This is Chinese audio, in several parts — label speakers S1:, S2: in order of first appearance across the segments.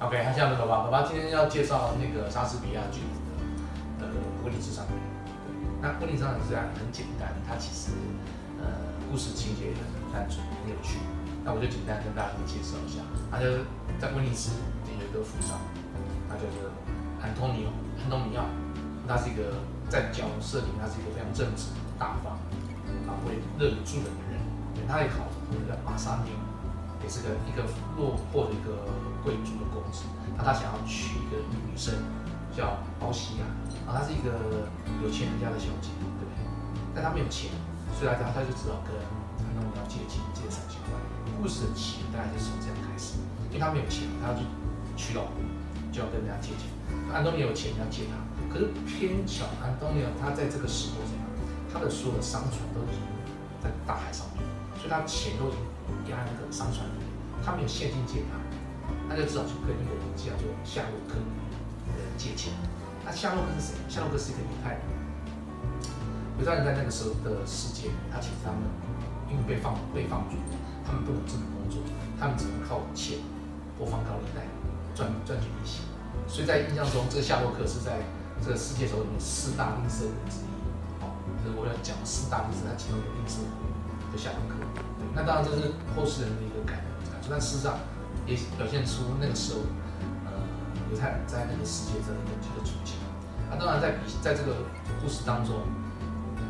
S1: OK，他现在爸爸，爸爸今天要介绍那个莎士比亚剧的呃《威尼斯商人》。那《威尼斯商人》虽然很简单，它其实呃故事情节也很单纯、很有趣。那我就简单跟大家介绍一下。他就在威尼斯有一个富商，他叫做安东尼奥，安东尼奥。他是一个在角色里，他是一个非常正直、大方啊，会乐于助人的人。对，他也考那个马萨尼也是个一个落魄的一个贵族的公子，那他想要娶一个女生，叫包西亚，啊，她是一个有钱人家的小姐，对不对？但他没有钱，所以他他就只好跟安东尼奥借钱，借三千块。故事的起源大概就是从这样开始，因为他没有钱，他要去娶老婆，就要跟人家借钱。安东尼有钱要借他，可是偏巧安东尼他在这个时候怎样？他的所有的商船都已经在大海上面，所以他钱都已经。压那个商船，他没有现金借他，那就只好去跟一个人叫做夏洛克的人借钱。那夏洛克是谁？夏洛克是一个犹太人。犹太人在那个时候的世界，他其实他们因为被放被放逐，他们不能正常工作，他们只能靠钱或放高利贷赚赚取利息。所以在印象中，这个夏洛克是在这个世界首里面四大吝啬人之一。好，就是我要讲四大吝啬，他其中有吝啬的夏洛克。那当然这是后世人的一个感感受，但事实上也表现出那个时候，呃，犹太人在那个世界这的这个处境。那当然在比在这个故事当中，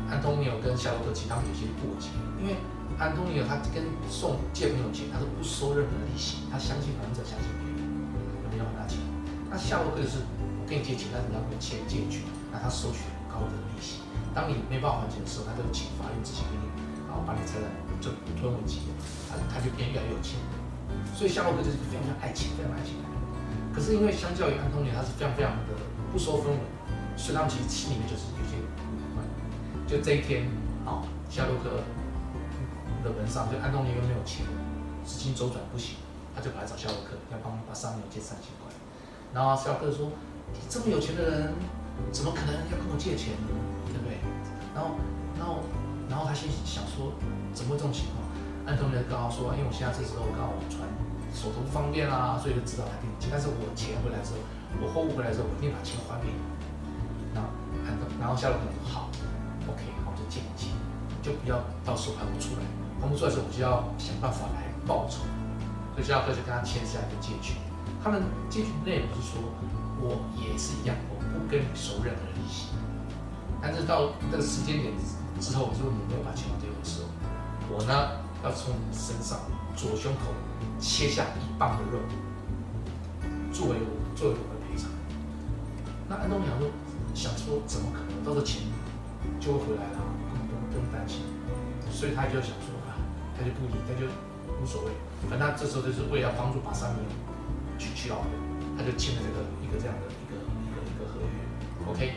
S1: 安东尼奥跟夏洛克其实他们有些过节，因为安东尼奥他跟送借朋友钱，他都不收任何利息，他相信还者相信别人，没有还他钱。那夏洛克就是我跟你借钱，但是你要给钱借据，那他收取很高的利息。当你没办法还钱的时候，他就请法院执行命令，然后把你财产。就吞为己有，他他就变越来越有钱，所以夏洛克就是非常非常爱钱、非常爱钱。可是因为相较于安东尼，他是非常非常的不收分文，所以他们其实心里面就是有些不愉快。就这一天，啊，夏洛克的门上，就安东尼又没有钱，资金周转不行，他就跑来找夏洛克，要帮把商牛借三千块。然后夏洛克说：“你这么有钱的人，怎么可能要跟我借钱呢？对不对？”然后，然后。然后他心想说，怎么会这种情况？安东尼刚刚说，因为我现在这时候刚好船手头不方便啦，所以就知道他给你借。但是我钱回来之后，我货物回来之后，我一定把钱还给你。那安东，然后夏洛克说好，OK，好，我就借你钱，就不要到时候还不出来，还不出来的时候，我就要想办法来报仇。所以夏洛克就跟他签下一个借据。他们借据内容是说，我也是一样，我不跟你收任何利息。但是到这个时间点。之后，如果你没有把钱还给我的时候，我呢要从你身上左胸口切下一磅的肉，作为我作为我的赔偿。那安东尼说想说怎么可能，到时候钱就会回来了，不用不用担心。所以他就想说啊，他就不理，他就无所谓。反正他这时候就是为了帮助把三明去娶老婆，他就签了这个一个这样的一个一个一个合约。OK，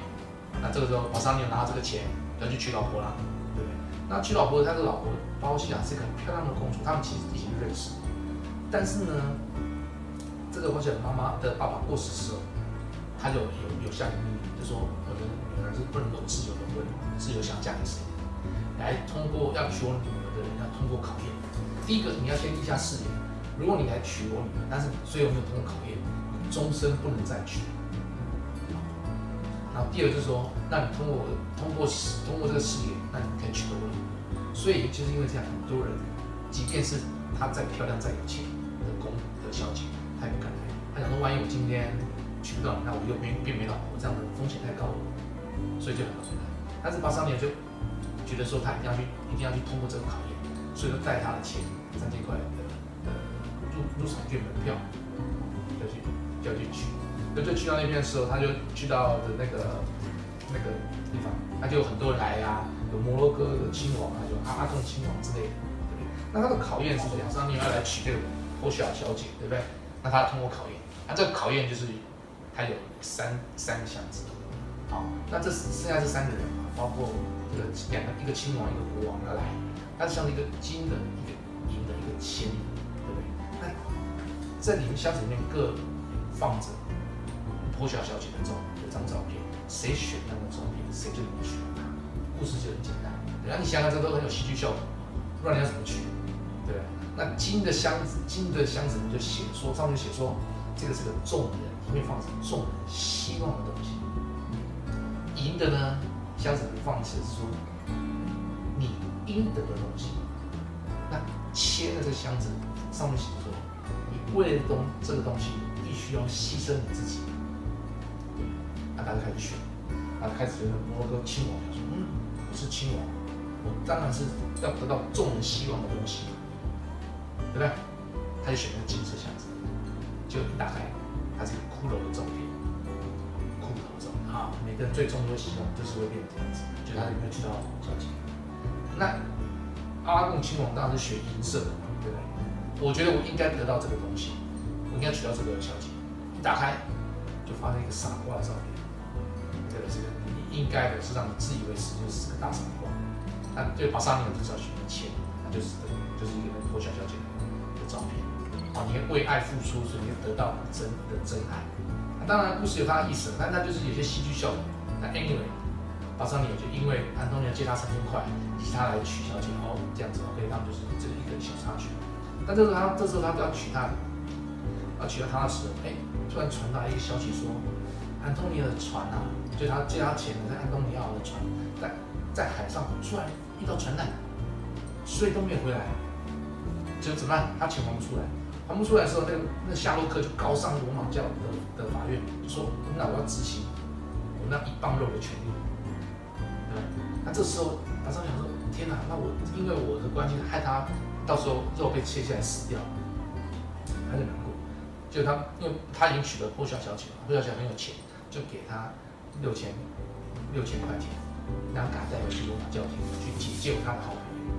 S1: 那这个时候把三明拿到这个钱。要去娶老婆啦，对不对？那娶老婆，他的老婆包西亚是一个很漂亮的公主，他们其实已经认识。但是呢，这个包西亚妈妈的爸爸过世时候，他就有有下个命令，就说我的女儿是不能够自由的婚，自由想嫁给谁，来通过要娶我女儿的人要通过考验。第一个你要先立下誓言，如果你来娶我女儿，但是最后没有通过考验，终身不能再娶。然后第二就是说，那你通过通过通过这个事业，那你可以娶到我。所以就是因为这样，很多人，即便是她再漂亮再有钱的公的小姐，她也不敢来。她想说，万一我今天娶不到你，那我又变变没老婆，这样的风险太高了，所以就很难来。但是八三年就觉得说，他一定要去一定要去通过这个考验，所以就带他的钱三千块的呃入入场券门票，就去就要去娶。就就去到那边的时候，他就去到的那个那个地方，他就有很多人来呀，有摩洛哥的亲王啊，有阿阿贡亲王之类的，对不对？那他的考验是这样，上你要来娶这个波西亚小姐，对不对？那他通过考验，那这个考验就是他有三三个箱子，好，那这剩下这三个人嘛，包括这个两个一个亲王一个国王要来，它像一个金的一个银的一个签，对不对？那这里面箱子里面各放着。破晓小姐的照有张照片，谁选那个照片，谁就能娶她。故事就很简单，然后你想想，这都很有戏剧效果，不然你要怎么娶？对那金的箱子，金的箱子，你就写说上面写说，这个是个众人，里面放着众人希望的东西。银的呢，箱子里面放的是说你应得的东西。那切的这个箱子上面写说，你为了东这个东西，必须要牺牲你自己。他就开始选，他开始觉得摩洛哥亲王说，嗯，我是亲王，我当然是要得到众人希望的东西，对不对？他就选那个金色箱子，就一打开，它是一个骷髅的照片，骷髅照啊！每个人最终都希望就是会变成这样子，就他有没有娶到小姐？那阿拉贡亲王当然是选银色的嘛，对不对？我觉得我应该得到这个东西，我应该娶到这个小姐。一打开，就发现一个傻瓜的照片，这个你应该的是让你自以为是就是个大傻瓜。那对巴萨尼就是要选一切，那就是就是一个破小小姐的照片。哦，你为爱付出，所以你就得到真的真爱。那当然，故事有它的意思，但那就是有些戏剧效果。那 anyway，巴桑尼尔就因为安东尼奥借他三千块，以他来娶小姐，哦，这样子，OK，他们就是这一个小插曲。但这时候他，这时候他要娶她，要娶了她的时候，哎，突然传来一个消息说，安东尼的船啊，就他借他钱的安东尼奥的船，在在海上突然遇到船难，所以都没有回来，就怎么办？他钱还不出来。还不出来的时候，那个那夏洛克就告上罗马教的的法院，说那我要执行我那一磅肉的权利。对，那这时候马上想说，天哪，那我因为我的关系害他到时候肉被切下来死掉，他就难过。就他因为他已经娶了波小小姐了，波小姐很有钱，就给他六千六千块钱，让他带回去罗马教廷去解救他的好朋友。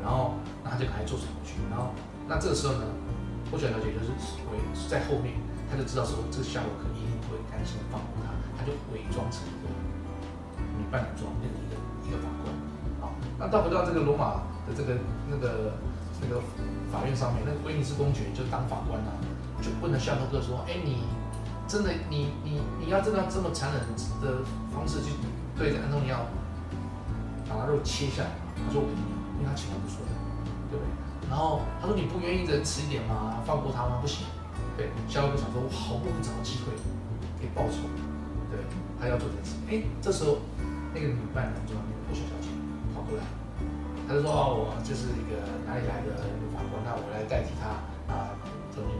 S1: 然后，那他就赶快坐船回去。然后，那这个时候呢？波小小姐就是伪在后面，他就知道说这个夏洛克一定会甘心放过他，他就伪装成一个女扮男装，变成一个一个法官。好，那到回到这个罗马的这个那个那个法院上面，那个威尼斯公爵就当法官啊，就问了夏洛克说：“哎，你真的你你你要真的这么残忍的方式去对着安东尼奥把他肉切下来？”他说：“我不要，因为他情况不错，对不对？”然后他说：“你不愿意仁慈一点吗？放过他吗？不行。对，夏洛克想说，我好不容易找到机会可以报仇，对，他要做这件事。哎，这时候那个女扮男装那个破小小姐跑过来，他就说：哦，我就是一个哪里来的法官，那我来代替他啊。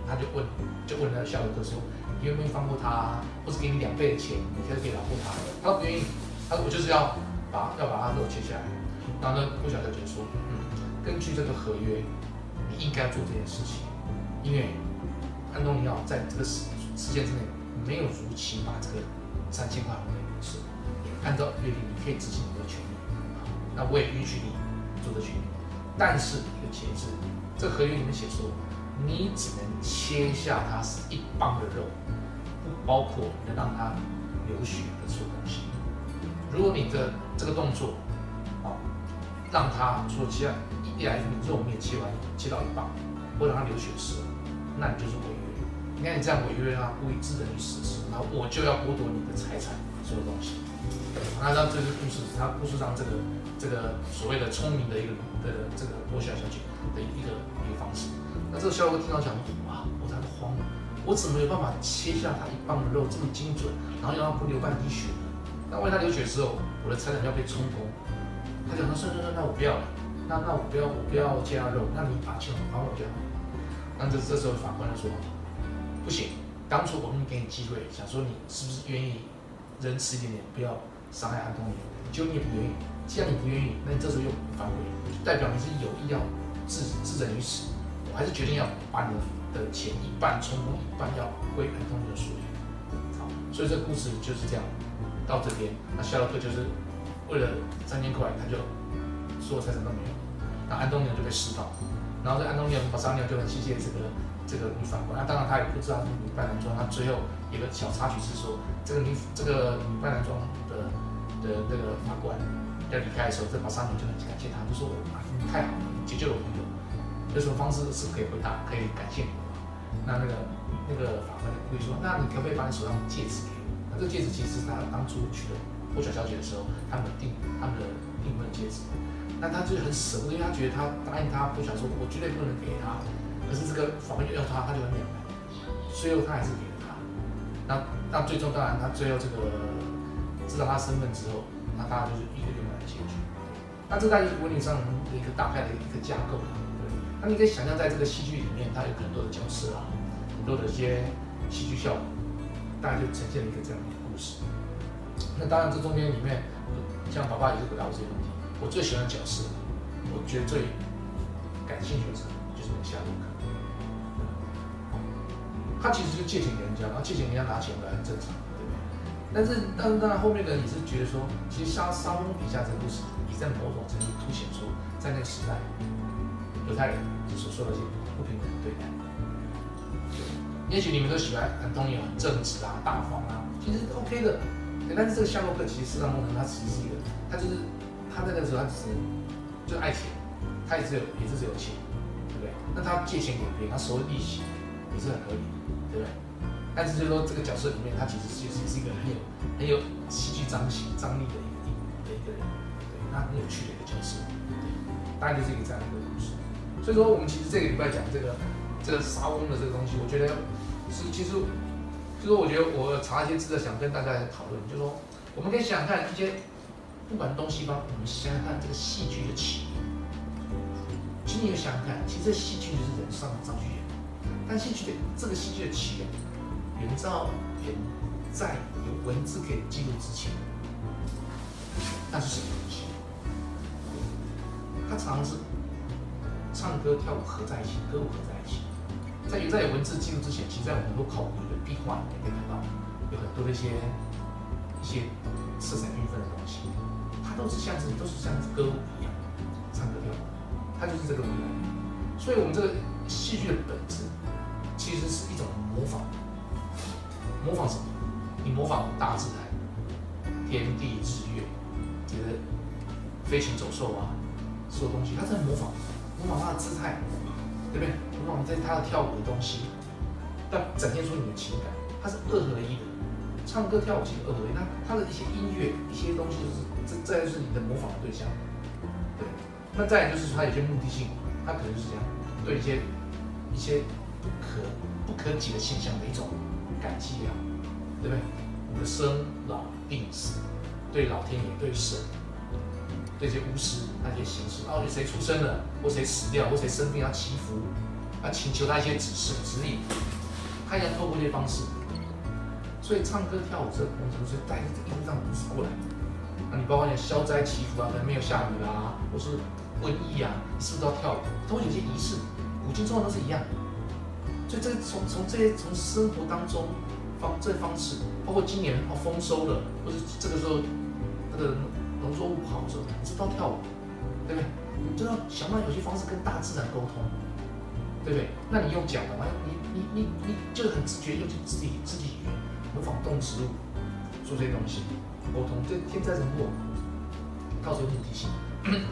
S1: 他就问，就问那个夏洛克说：你愿不愿意放过他，或者给你两倍的钱，你可以可以饶过他？他不愿意，他说我就是要把要把他肉切下来。然后呢，破小小姐说：嗯，根据这个合约。你应该做这件事情，因为安东尼奥在这个时时间之内没有如期把这个三千块还给你是按照约定，你可以执行你的权利，那我也允许你做这权利，但是一个前提是，这个合约里面写说，你只能切下它是一磅的肉，不包括能让它流血的所有东西。如果你的这个动作，啊，让它说切。一来你肉面切完切到一半，或者让它流血死了，那你就是违约。你看你这样违约啊，故意致人于死时，然后我就要剥夺你的财产，所有东西。那让这个故事，他故事上这个这个所谓的聪明的一个的这个波夏小姐的一个一个方式。那这个肖哥听到讲，哇，我他都慌了，我怎么有办法切下他一磅的肉这么精准，然后让他不流半滴血呢？那万一他流血之后，我的财产要被充公。他讲，那算算算，那我不要了。那那我不要我不要切他肉，那你把钱还我就好。那这这时候法官就说，不行，当初我们给你机会，想说你是不是愿意仁慈一点点，不要伤害安东尼，结果你也不愿意。既然你不愿意，那你这时候又反悔，代表你是有意要置置人于死。还是决定要把你的钱一半充公，一半要归安东尼的所有。好，所以这故事就是这样到这边。那夏洛克就是为了三千块，他就所有财产都没有。那安东尼就被释放，然后这安东尼奥巴桑尼就很谢谢这个这个女法官。那当然他也不知道是女扮男装。那最后有个小插曲是说，这个女这个女扮男装的的那个法官要离开的时候，这巴桑尼就很感谢他，就说：“你太好了，解救了我朋友。有什么方式是可以回答，可以感谢我？”那那个那个法官就故意说：“那你可不可以把你手上的戒指给我？那这个戒指其实是他当初娶了霍小小姐的时候，他们订他们的订婚戒指。”那他就很舍不得，因为他觉得他答应他不想说，我绝对不能给他。可是这个法官又要他，他就很两难。最后他还是给了他。那那最终当然他最后这个知道他身份之后，那当然就是一个圆满的结局。那这在婚礼上的一个大概的一个架构。那你可以想象在这个戏剧里面，它有很多的角色啊，很多的一些戏剧效果，大概就呈现了一个这样的故事。那当然这中间里面，像爸爸也是回答我这些问题。我最喜欢角色，我觉得最感兴趣的是就是那个夏洛克。他其实就借钱给人家，然后借钱给人家拿钱回来很正常，对不对？但是，但是当然后面的你是觉得说，其实沙沙翁笔下这个故事，也在某种程度凸显出，在那个时代，犹太人所受的一些不平等的对待。也许你们都喜欢安东尼很正直啊、大方啊，其实 OK 的。但是这个夏洛克其实事实上，他其实是一个，他就是他在那个时候他只是就爱钱，他也是有也是只有钱，对不对？那他借钱给别人，他收利息也是很合理。对不对？但是就是说，这个角色里面，他其实就是是一个很有很有戏剧张型张力的一个的一个人，对，那很有趣的一个角色，对，大概就是一个这样一个故事。所以说，我们其实这个礼拜讲这个这个沙翁的这个东西，我觉得是其实就是我觉得我查一些资料，想跟大家来讨论，就是说，我们可以想想看一些不管东西方，我们想想看这个戏剧的起源。其实你想想看，其实这戏剧就是人上上去演。但戏剧的这个戏剧的起源，源在远在有文字可以记录之前，那是什么东西？它常常是唱歌跳舞合在一起，歌舞合在一起。在有在文字记录之前，其实在我们很多考古的壁画里面可以看到，有很多的一些一些色彩缤纷的东西，它都是像是都是像歌舞一样，唱歌跳舞，它就是这个东西。所以，我们这个戏剧的本质。其实是一种模仿，模仿什么？你模仿大自然、天地日月，这个飞禽走兽啊，所有东西，它在模仿，模仿他的姿态，对不对？模仿在他的跳舞的东西，要展现出你的情感，它是二合一的。唱歌跳舞其实二合一，那他的一些音乐、一些东西，就是这再就是你的模仿的对象，对。那再就是他有些目的性，他可能就是这样，对一些一些。不可不可及的现象的一种感激啊，对不对？我们的生老病死，对老天爷、对神、这些巫师那些形式，到底谁出生了，或谁死掉，或谁生病要祈福，要请求他一些指示指引，他要透过这些方式。所以唱歌跳舞这个过程是带着这一路上故事过来。那你包括像消灾祈福啊，可能没有下雨啊，或是瘟疫啊，是不是都要跳舞？都有些仪式，古今中外都是一样。所以这从从这些从生活当中方这方式，包括今年哦丰收了，或者这个时候那个农作物不好的时候，你知道跳舞，对不对？你知道想办法有些方式跟大自然沟通，对不对？那你用脚的话，你你你你就很直觉用自己自己语言模仿动植物做这些东西沟通，这天灾人祸，到这个目的性，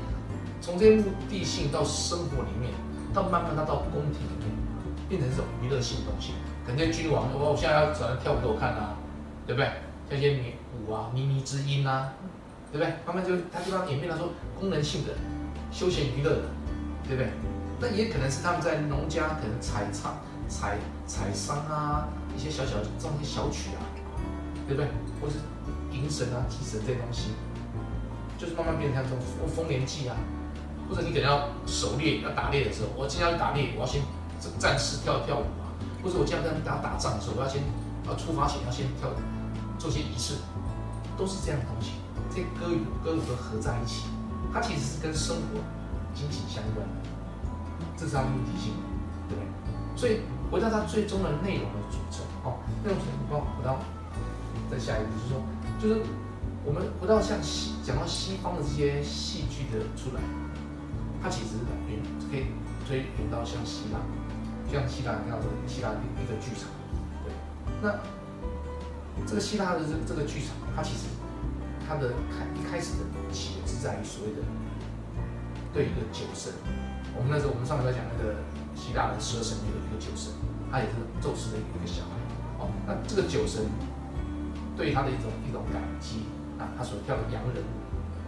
S1: 从这些目的性到生活里面，到慢慢它到宫廷里面。变成这种娱乐性的东西，可能君王，我我现在要找人跳舞给我看啊，对不对？像一些舞啊、靡靡之音啊，对不对？慢慢就他地方演变成说功能性的、休闲娱乐的，对不对？那也可能是他们在农家可能采唱、采采桑啊，一些小小唱一些小曲啊，对不对？或是迎神啊、祭神这些东西，就是慢慢变成这种丰年祭啊，或者你可能要狩猎、要打猎的时候，我今天要打猎，我要先。这战士跳跳舞啊，或者我这样跟大家打仗的时候，我要先呃出发前要先跳做些仪式，都是这样的东西。这歌与歌如何合在一起，它其实是跟生活紧紧相关的，这是它的目的性，对不对？所以回到它最终的内容的组成，哦，内容组成包括回到再下一步，就是说，就是我们回到像西讲到西方的这些戏剧的出来，它其实是源可以追源到像希腊。像希腊，看到这个希腊的一个剧场，对，那这个希腊的这这个剧场，它其实它的开一开始的起源是在于所谓的对一个酒神。我们那时候我们上面在讲那个希腊的十二神里的一个酒神，他也是宙斯的一个小孩。哦，那这个酒神对他的一种一种感激啊，他所跳的洋人舞，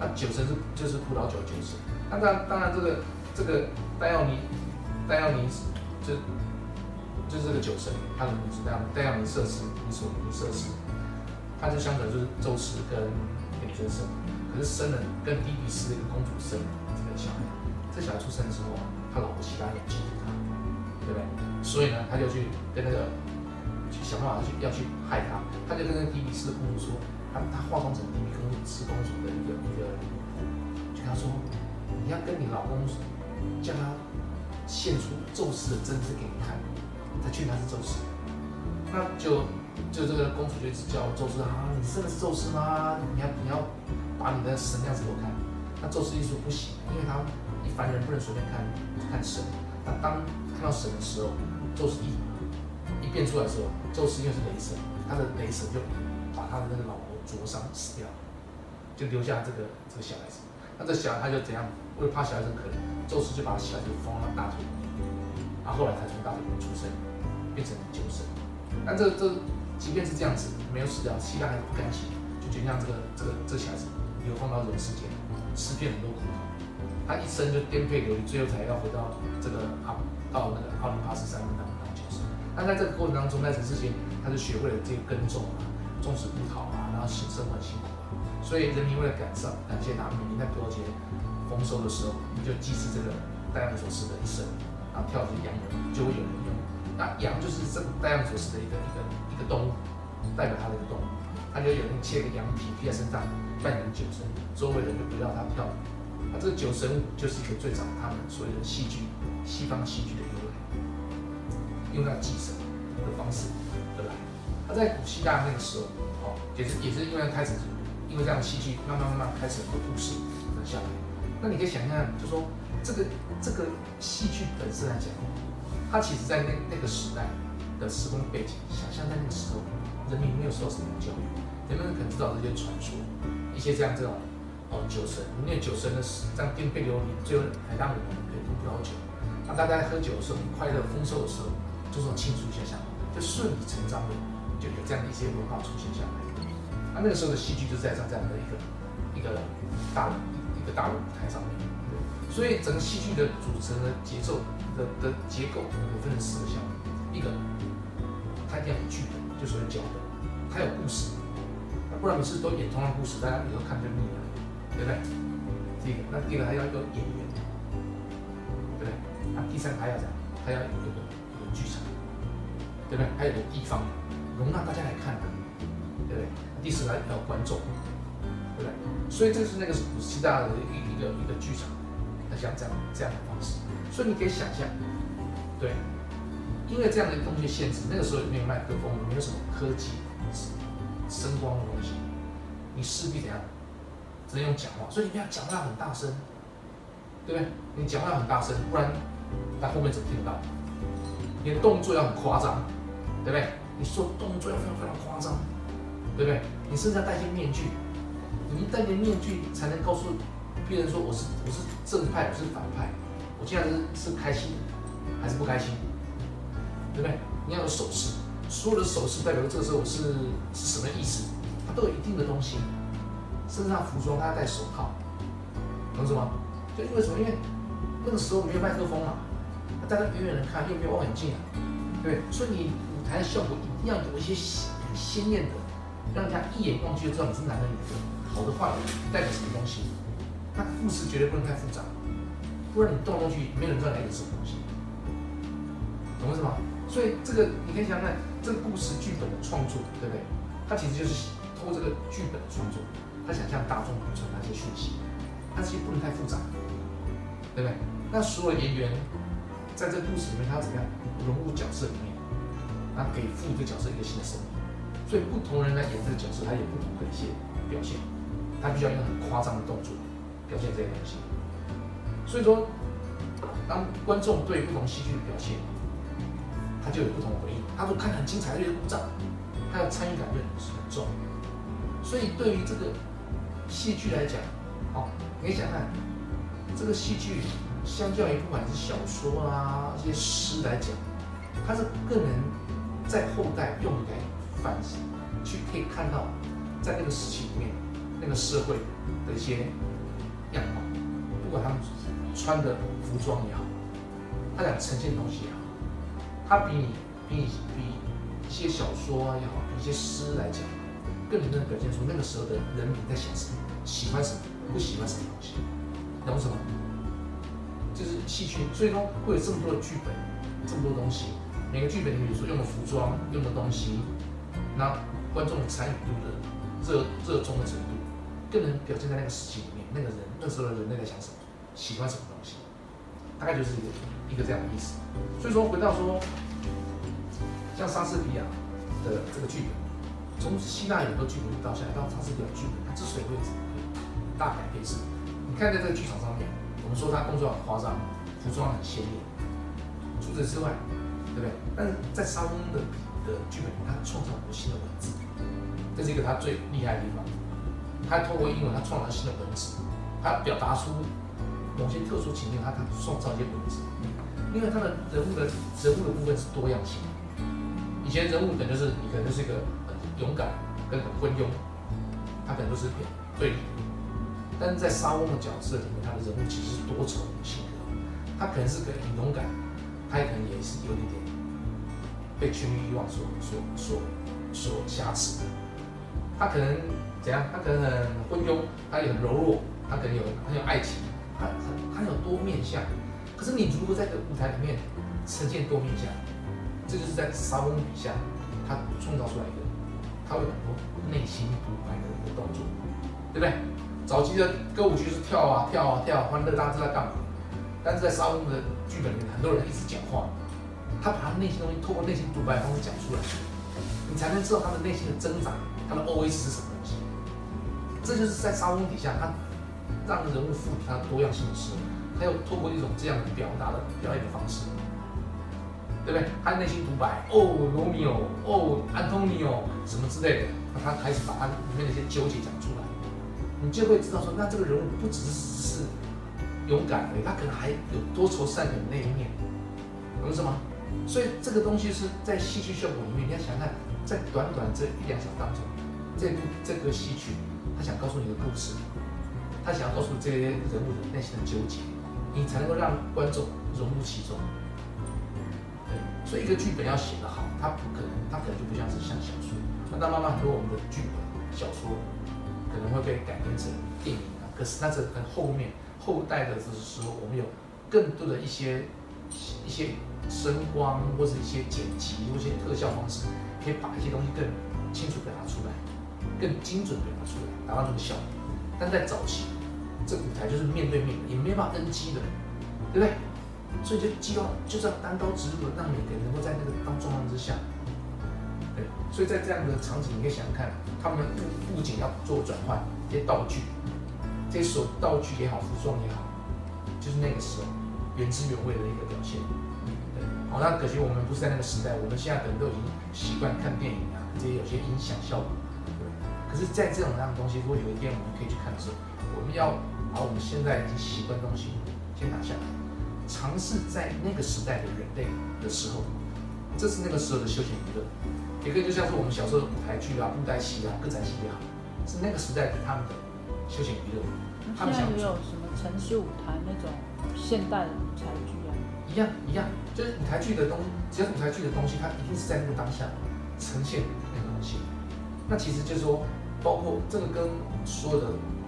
S1: 那酒神是就是葡萄酒酒神。那当当然这个这个戴奥尼戴奥尼。就就是这个酒神，他的名字戴戴奥尼瑟斯，尼索尼瑟斯，他就相传就是宙斯跟女生生，可是生了跟迪比斯的一个公主生这个小孩，这小孩出生的时候，他老婆希拉也嫉妒他，对不对？所以呢，他就去跟那个去想办法去要去害他，他就跟那个迪比斯公主说，他他化妆成迪比斯公主的一个一个，就跟他说，你要跟你老公叫他献出宙斯的真肢给你看。他确定他是宙斯，那就就这个公主就一直叫宙斯啊，你真的是宙斯吗？你要你要把你的神样子给我看。那宙斯一说不行，因为他一凡人不能随便看看神。那当看到神的时候，宙斯一一变出来的时候，宙斯因为是雷神，他的雷神就把他的那个老婆灼伤死掉了，就留下这个这个小孩子。那这小孩他就怎样？为了怕小孩子可怜，宙斯就把小孩子放到大腿里面，然后后来才从大腿里面出生。变成酒神，但这这即便是这样子，没有死掉，希腊还是不甘心，就决定让这个这个这小孩子流放到人世间，吃遍很多苦头。他一生就颠沛流离，最后才要回到这个阿到那个奥林帕斯山当当酒神。但在这个过程当中，在人世间，他就学会了这个耕种啊，种植葡萄啊，然后生生活很辛苦啊。所以人民为了感上感谢他，每年在葡萄节丰收的时候，你就祭祀这个戴安所斯的一生，然后跳着羊人，就会有人用。那羊就是这戴安所斯的一个一个动物，代表他的一个动物，他就有人切个羊皮披在身上，扮演酒神，周围人就围绕他跳舞。那这个酒神舞就是一个最早他们所谓的戏剧，西方戏剧的由来，用那祭神的方式对吧？他在古希腊那个时候，哦，也是也是因为开始，因为这样戏剧慢慢慢慢开始很多故事下来。那你可以想象，就说这个这个戏剧本身来讲。它其实，在那那个时代的时空背景，想象在那个时候，人民没有受什么教育，人们可能知道这些传说，一些这样这种哦酒神，因为酒神的这样颠沛流离，最后还让我们可以喝葡萄酒。那大家喝酒的时候，很快乐丰收的时候，就这种庆祝现象，就顺理成章的就有这样的一些文化出现下来。那那个时候的戏剧就是在这样的一个一个大一个大的舞台上面，所以整个戏剧的组成的节奏。的的结构我们分成四个项目，一个一定要有剧本，就所谓脚本，它有故事，不然每次都演同样的故事，大家以后看就腻了，对不对？第一个，那第二个还要一个演员，对不对？那第三个还要怎样？还要有一个一个剧场，对不对？还有个地方容纳大家来看的，对不对？第四个要观众，对不对？所以这是那个古希腊的一一个一个剧场，它像这样这样的方式。所以你可以想象，对，因为这样的东西限制，那个时候也没有麦克风，没有什么科技、声光的东西，你势必怎样，只能用讲话。所以你不要讲话很大声，对不对？你讲话很大声，不然他后面怎么听得到？你的动作要很夸张，对不对？你说动作要非常非常夸张，对不对？你甚至要戴些面具，你一戴个面具，才能告诉别人说我是我是正派，我是反派。我现在是是开心还是不开心，对不对？你要有手势，所有的手势代表这个时候是是什么意思？它都有一定的东西。身上服装，他要戴手套，懂什么？就因为什么？因为那个时候没有麦克风嘛，大家远远的看，又没有望远镜啊，对所以你舞台的效果一定要有一些很鲜艳的，让人家一眼望去就知道你是男的女的。好的话代表什么东西？那故事绝对不能太复杂。不然你动来动去，没有人知道哪个是什么东西，懂我意思吗？所以这个你可以想想看，这个故事剧本的创作，对不对？它其实就是通过这个剧本的创作，他想向大众传达一些讯息，但是又不能太复杂，对不对？那所有演员在这个故事里面，他怎么样融入角色里面，然后给赋予这个角色一个新的生命。所以不同人来演这个角色，他有不同的一些表现，他必须要用很夸张的动作表现这些东西。所以说，当观众对不同戏剧的表现，就有不同的回应。他说看很精彩，就鼓掌，他的参与感就很重。所以对于这个戏剧来讲，哦，你想看这个戏剧，相较于不管是小说啊这些诗来讲，它是更能在后代用来反思去可以看到，在那个时期里面那个社会的一些样貌，不管他们。穿的服装也好，他想呈现东西也好，他比你比你比一些小说也好，比一些诗来讲，更能表现出那个时候的人民在想什么，喜欢什么，不喜欢什么东西，懂什么？就是戏曲，所以说会有这么多的剧本，这么多东西，每个剧本里面，比如说用的服装，用的东西，那观众参与度的热热衷的程度，更能表现在那个时期里面，那个人那时候的人类在想什么，喜欢什么东西，大概就是一个一个这样的意思。所以说回到说，像莎士比亚的这个剧本，从希腊很多剧本到现在到莎士比亚剧本，它之所以会大改变是，你看在这个剧场上面。我们说他动作很夸张，服装很鲜艳，除此之外，对不对？但是在莎翁的的剧本里面，他创造很多新的文字，这是一个他最厉害的地方。他透过英文，他创造新的文字，他表达出某些特殊情境，他他创造一些文字。因为他的人物的人物的部分是多样性。以前人物可能就是你可能就是一个很勇敢跟很昏庸，他可能都是对。但是在沙翁的角色里面，他的人物其实是多重性格，他可能是个很勇敢，他也可能也是有一点被权力欲望所所所所挟持的。他可能怎样？他可能很昏庸，他也很柔弱，他可能有很有爱情，他有多面相。可是你如何在这个舞台里面呈现多面相？这就是在沙翁笔下他创造出来一个，他有很多内心独白的一个动作，对不对？早期的歌舞剧是跳啊跳啊跳，欢乐大家知道干嘛。但是在沙翁的剧本里面，很多人一直讲话，他把他内心东西透过内心独白的方式讲出来，你才能知道他的内心的挣扎，他的 OS 是什么东西。这就是在沙翁底下，他让人物赋予他多样性的时候，他又透过一种这样表达的表演的方式，对不对？他内心独白，哦，罗密欧，哦，安东尼奥，什么之类的，他开始把他里面的一些纠结讲出来。你就会知道说，那这个人物不只是勇敢的，他可能还有多愁善感的那一面，懂什么？所以这个东西是在戏剧效果里面，你要想看，在短短这一两场当中，这部这个戏曲，他想告诉你的故事，他想要告诉这些人物的内心的纠结，你才能够让观众融入其中。所以一个剧本要写得好，它不可能，它可能就不像是像小说，那慢慢很多我们的剧本小说。可能会被改编成电影啊，可是那是很后面后代的，就是说我们有更多的一些一些声光或者一些剪辑或一些特效方式，可以把一些东西更清楚表达出来，更精准表达出来，达到这个效果。但在早期，这舞台就是面对面的，也没办法 NG 的，对不对？所以就希望就是要单刀直入的，让每个人能够在那个当状况之下。对所以在这样的场景，你可以想看，他们不不仅要做转换，这些道具，这些手道具也好，服装也好，就是那个时候原汁原味的一个表现。对，好，那可惜我们不是在那个时代，我们现在可能都已经习惯看电影啊，这些有些音响效果。对，可是，在这种样的东西，如果有一天我们可以去看的时候，我们要把我们现在已经习惯的东西先拿下来，尝试在那个时代的人类的时候，这是那个时候的休闲娱乐。也可以就像是我们小时候的舞台剧啊、布袋戏啊、歌仔戏也好，是那个时代的他们的休闲娱乐。
S2: 他们现在也有什么城市舞台那种现代的舞台剧啊？
S1: 一样一样，就是舞台剧的东西，只要舞台剧的东西，它一定是在那个当下呈现那个东西。那其实就是说，包括这个跟所有的我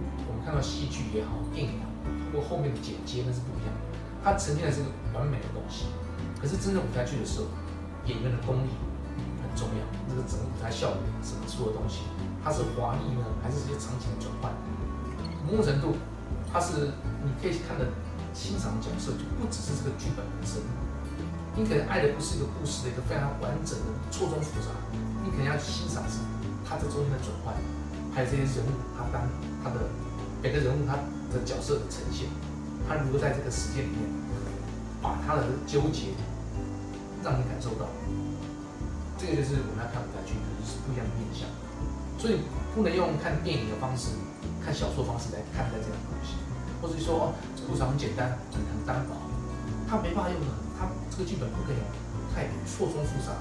S1: 看到戏剧也好、电影也好，或后面的剪接那是不一样的。它呈现的是个完美的东西，可是真正舞台剧的时候，演员的功力很。重要，这个整个舞台效果，什么出的东西，它是华丽呢，还是这些场景的转换？某种程度，它是你可以看的欣赏角色，就不只是这个剧本本身。你可能爱的不是一个故事的一个非常完整的错综复杂，你可能要去欣赏是它这中间的转换，还有这些人物他当他的每个人物他的角色的呈现，他如何在这个时间里面把他的纠结让你感受到。这个就是我们要看舞台剧，可能是不一样的面向，所以不能用看电影的方式、看小说方式来看待这样的东西，或者说哦，这故事很简单、很很单薄，他没办法用的，它这个剧本不可以太错综复杂、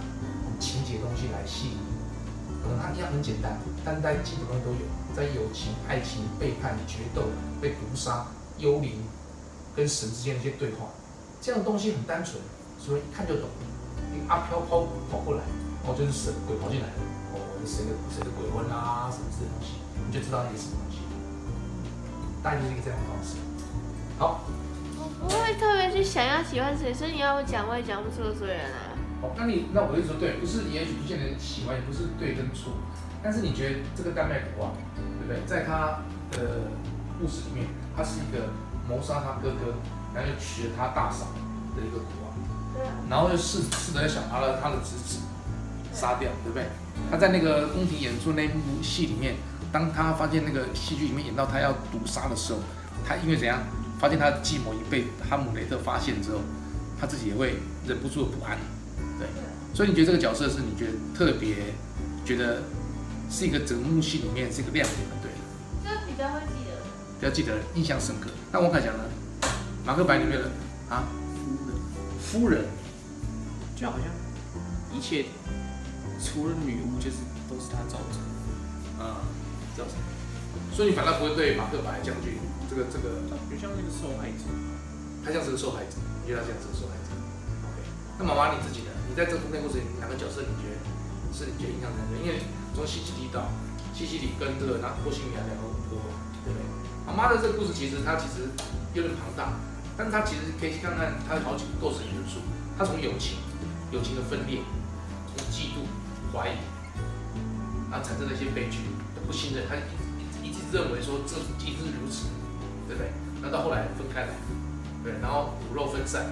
S1: 情节东西来吸引。可能它一样很简单，但在基本东西都有，在友情、爱情、背叛、决斗、被毒杀、幽灵跟神之间的一些对话，这样的东西很单纯，所以一看就懂。一个阿飘跑跑过来，哦，就是神鬼跑进来了，哦，谁的谁的鬼魂啊，什么之类的东西，你就知道那是什么东西。大概就是一个这样的方式。好，
S3: 我不会特别去想要喜欢谁，所以你要我讲，我也讲不出所以然来。
S1: 好，那你那我就说对，不是你也许不见得喜欢，也不是对跟错，但是你觉得这个丹麦国王，对不对？在他的故事里面，他是一个谋杀他哥哥，然后又娶了他大嫂的一个国王，
S3: 对啊，
S1: 然后又试试着要想他的他的侄子杀掉，对不对？他在那个宫廷演出那部戏里面，当他发现那个戏剧里面演到他要毒杀的时候，他因为怎样，发现他的计谋已被哈姆雷特发现之后，他自己也会忍不住的不安，对。所以你觉得这个角色是你觉得特别觉得是一个整幕戏里面是一个亮点的，对，
S3: 就比较会记得。
S1: 比较记得印象深刻。那王凯翔呢？马克白里面的啊夫人，夫人
S4: 就好像一切除了女巫，就是都是他造成的。
S1: 啊，这样子。所以你反倒不会对马克白将军这个这个，
S4: 就像那个受害者，
S1: 他像是个受害者，你觉得他像是个受害者。那妈妈你自己的？你在这部内故事里哪个角色你觉得是你觉得印象深刻？因为从西西里岛，西西里跟这个那波西米亚两个国王，对不对？妈妈的这个故事其实它其实有点庞大，但是它其实可以去看看它有好几个构成元素。它从友情、友情的分裂，从嫉妒、怀疑，啊产生了一些悲剧，不信任，他一一一直认为说这一直是如此，对不对？那到后来分开来，对，然后骨肉分散，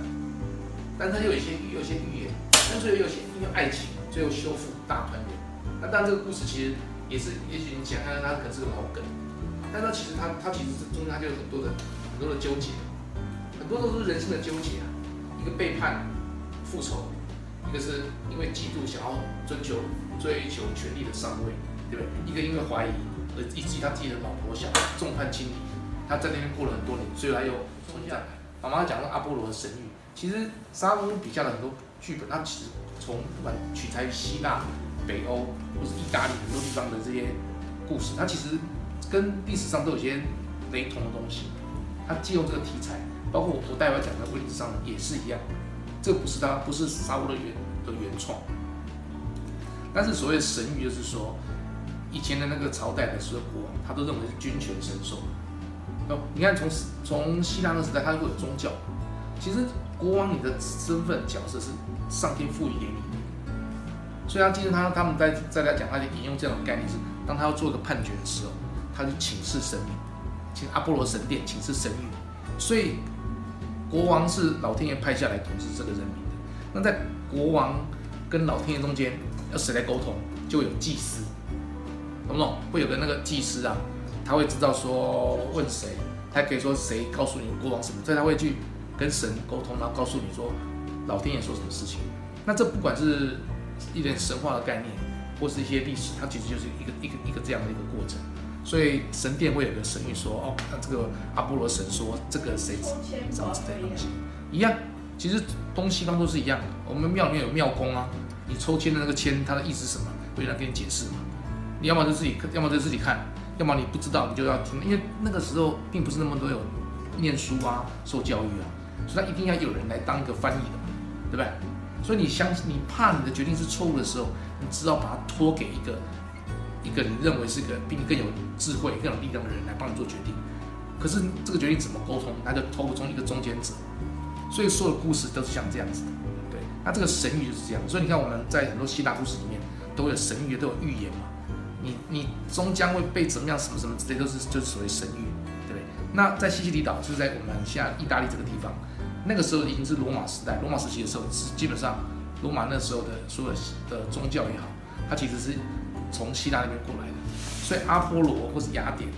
S1: 但他又有些又有些预言，但最后又有些因为爱情，最后修复大团圆。那当然这个故事其实也是，也许你想看看它可能是个老梗，但他其实他他其实中间他就有很多的很多的纠结，很多都是人生的纠结啊，一个背叛、复仇，一个是因为嫉妒想要追求追求权力的上位，对不对？一个因为怀疑而以及他自己的老婆想众叛亲离，他在那边过了很多年，最后他又重新再来。妈妈讲到阿波罗的神谕，其实沙乌笔下的很多剧本，它其实从不管取材于希腊、北欧或是意大利很多地方的这些故事，它其实跟历史上都有些雷同的东西。它借用这个题材，包括我我待会讲的威尼斯商人也是一样，这不是他不是沙乌的原的原创。但是所谓神谕，就是说以前的那个朝代的时候，国王他都认为是君权神授。你看从从希腊那时代，他会有宗教。其实国王你的身份角色是上天赋予给你的，所以他今天他他们在在来讲，他就引用这种概念是，当他要做一个判决的时候，他就请示神明，请阿波罗神殿请示神谕，所以国王是老天爷派下来统治这个人民的。那在国王跟老天爷中间，要谁来沟通，就有祭司，懂不懂？会有个那个祭司啊，他会知道说问谁，他可以说谁告诉你国王什么，所以他会去跟神沟通，然后告诉你说老天爷说什么事情。那这不管是一点神话的概念，或是一些历史，它其实就是一个一个一个这样的一个过程。所以神殿会有个神谕说，哦，那这个阿波罗神说这个谁什么之类的东西一样，其实东西方都是一样的。我们庙里面有庙公啊，你抽签的那个签，它的意思是什么，会有人给你解释嘛。你要么就自己看，要么就自己看，要么你不知道你就要听，因为那个时候并不是那么多有念书啊、受教育啊，所以他一定要有人来当一个翻译的，对不对？所以你相信，你怕你的决定是错误的时候，你只好把它托给一个一个你认为是个比你更有智慧、更有力量的人来帮你做决定。可是这个决定怎么沟通，那就透过从一个中间者。所以所有故事都是像这样子的，对。那这个神谕就是这样，所以你看我们在很多希腊故事里面都有神谕，都有预言嘛。你你终将会被怎么样，什么什么之类，都是就是所谓神谕，对不对？那在西西里岛，就是在我们现在意大利这个地方，那个时候已经是罗马时代，罗马时期的时候，是基本上罗马那时候的所有的宗教也好，它其实是从希腊那边过来的。所以阿波罗或是雅典，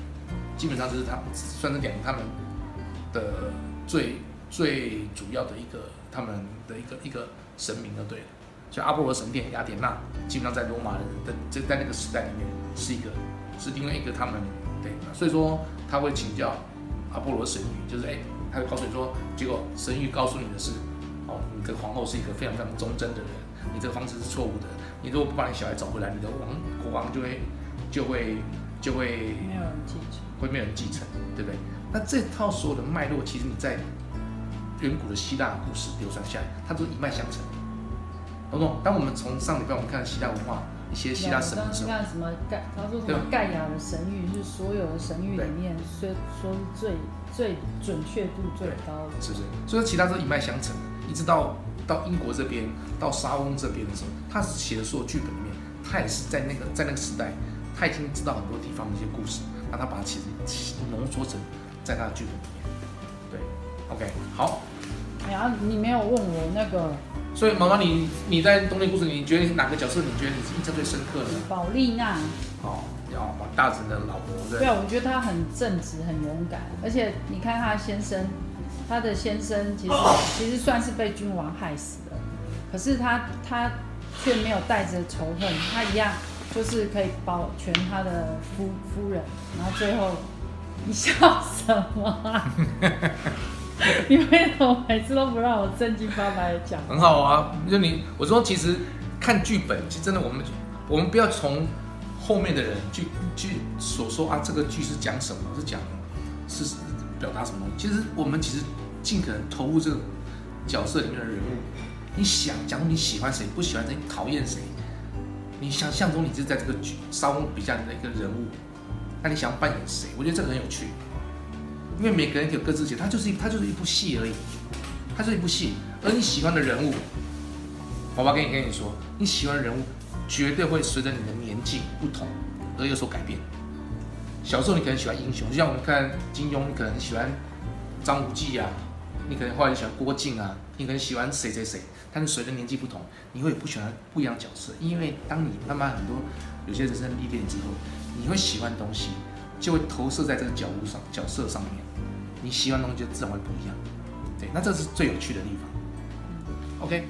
S1: 基本上就是他算是两个他们的最最主要的一个他们的一个一个神明就对了。所以阿波罗神殿、雅典娜，基本上在罗马人的这在那个时代里面是一个是另外一个他们对，所以说他会请教阿波罗神谕，就是哎，他会告诉你说，结果神谕告诉你的是，哦，你的皇后是一个非常非常忠贞的人，你这个方式是错误的，你如果不把你小孩找回来，你的王国王就会就会就会
S2: 没有人继承。
S1: 会没有人继承，对不对？那这套所有的脉络，其实你在远古的希腊故事流传下来，它都一脉相承。懂不懂？当我们从上礼拜我们看希腊文化一些希腊神的时候，
S2: 你看什么盖，他说什
S1: 对
S2: 么盖亚的神域是所有的神域里面说说是最最准确度最高的。
S1: 是不是？所以说其他都一脉相承，一直到到英国这边，到沙翁这边的时候，他写的所有剧本里面，他也是在那个在那个时代，他已经知道很多地方的一些故事，那他把它其实浓缩成在他的剧本里面。对，OK，好。
S2: 哎呀，你没有问我那个
S1: 所以妈妈，你你在东京故事，你觉得哪个角色你觉得你是印象最深刻的？
S2: 宝丽娜，
S1: 哦，然后大臣的老婆，对
S2: 对啊，我觉得她很正直，很勇敢，而且你看她先生，她的先生其实 其实算是被君王害死的，可是她她却没有带着仇恨，她一样就是可以保全他的夫夫人，然后最后你笑什么啊？你为什么每次都不让我正经八百的讲？
S1: 很好啊。就你我说，其实看剧本，其实真的我们我们不要从后面的人去去所说啊，这个剧是讲什么，是讲是表达什么。其实我们其实尽可能投入这个角色里面的人物。你想，假如你喜欢谁，不喜欢谁，你讨厌谁，你想象中你是在这个剧沙翁笔下的一个人物，那你想要扮演谁？我觉得这个很有趣。因为每个人有各自写，它就是一它就是一部戏而已，它就是一部戏。而你喜欢的人物，爸爸跟你跟你说，你喜欢的人物绝对会随着你的年纪不同而有所改变。小时候你可能喜欢英雄，就像我们看金庸，你可能喜欢张无忌啊，你可能后来喜欢郭靖啊，你可能喜欢谁谁谁。但是随着年纪不同，你会有不喜欢不一样的角色，因为当你慢慢很多有些人生历练之后，你会喜欢的东西就会投射在这个角物上角色上面，你喜欢的东西就自然会不一样。对，那这是最有趣的地方。OK。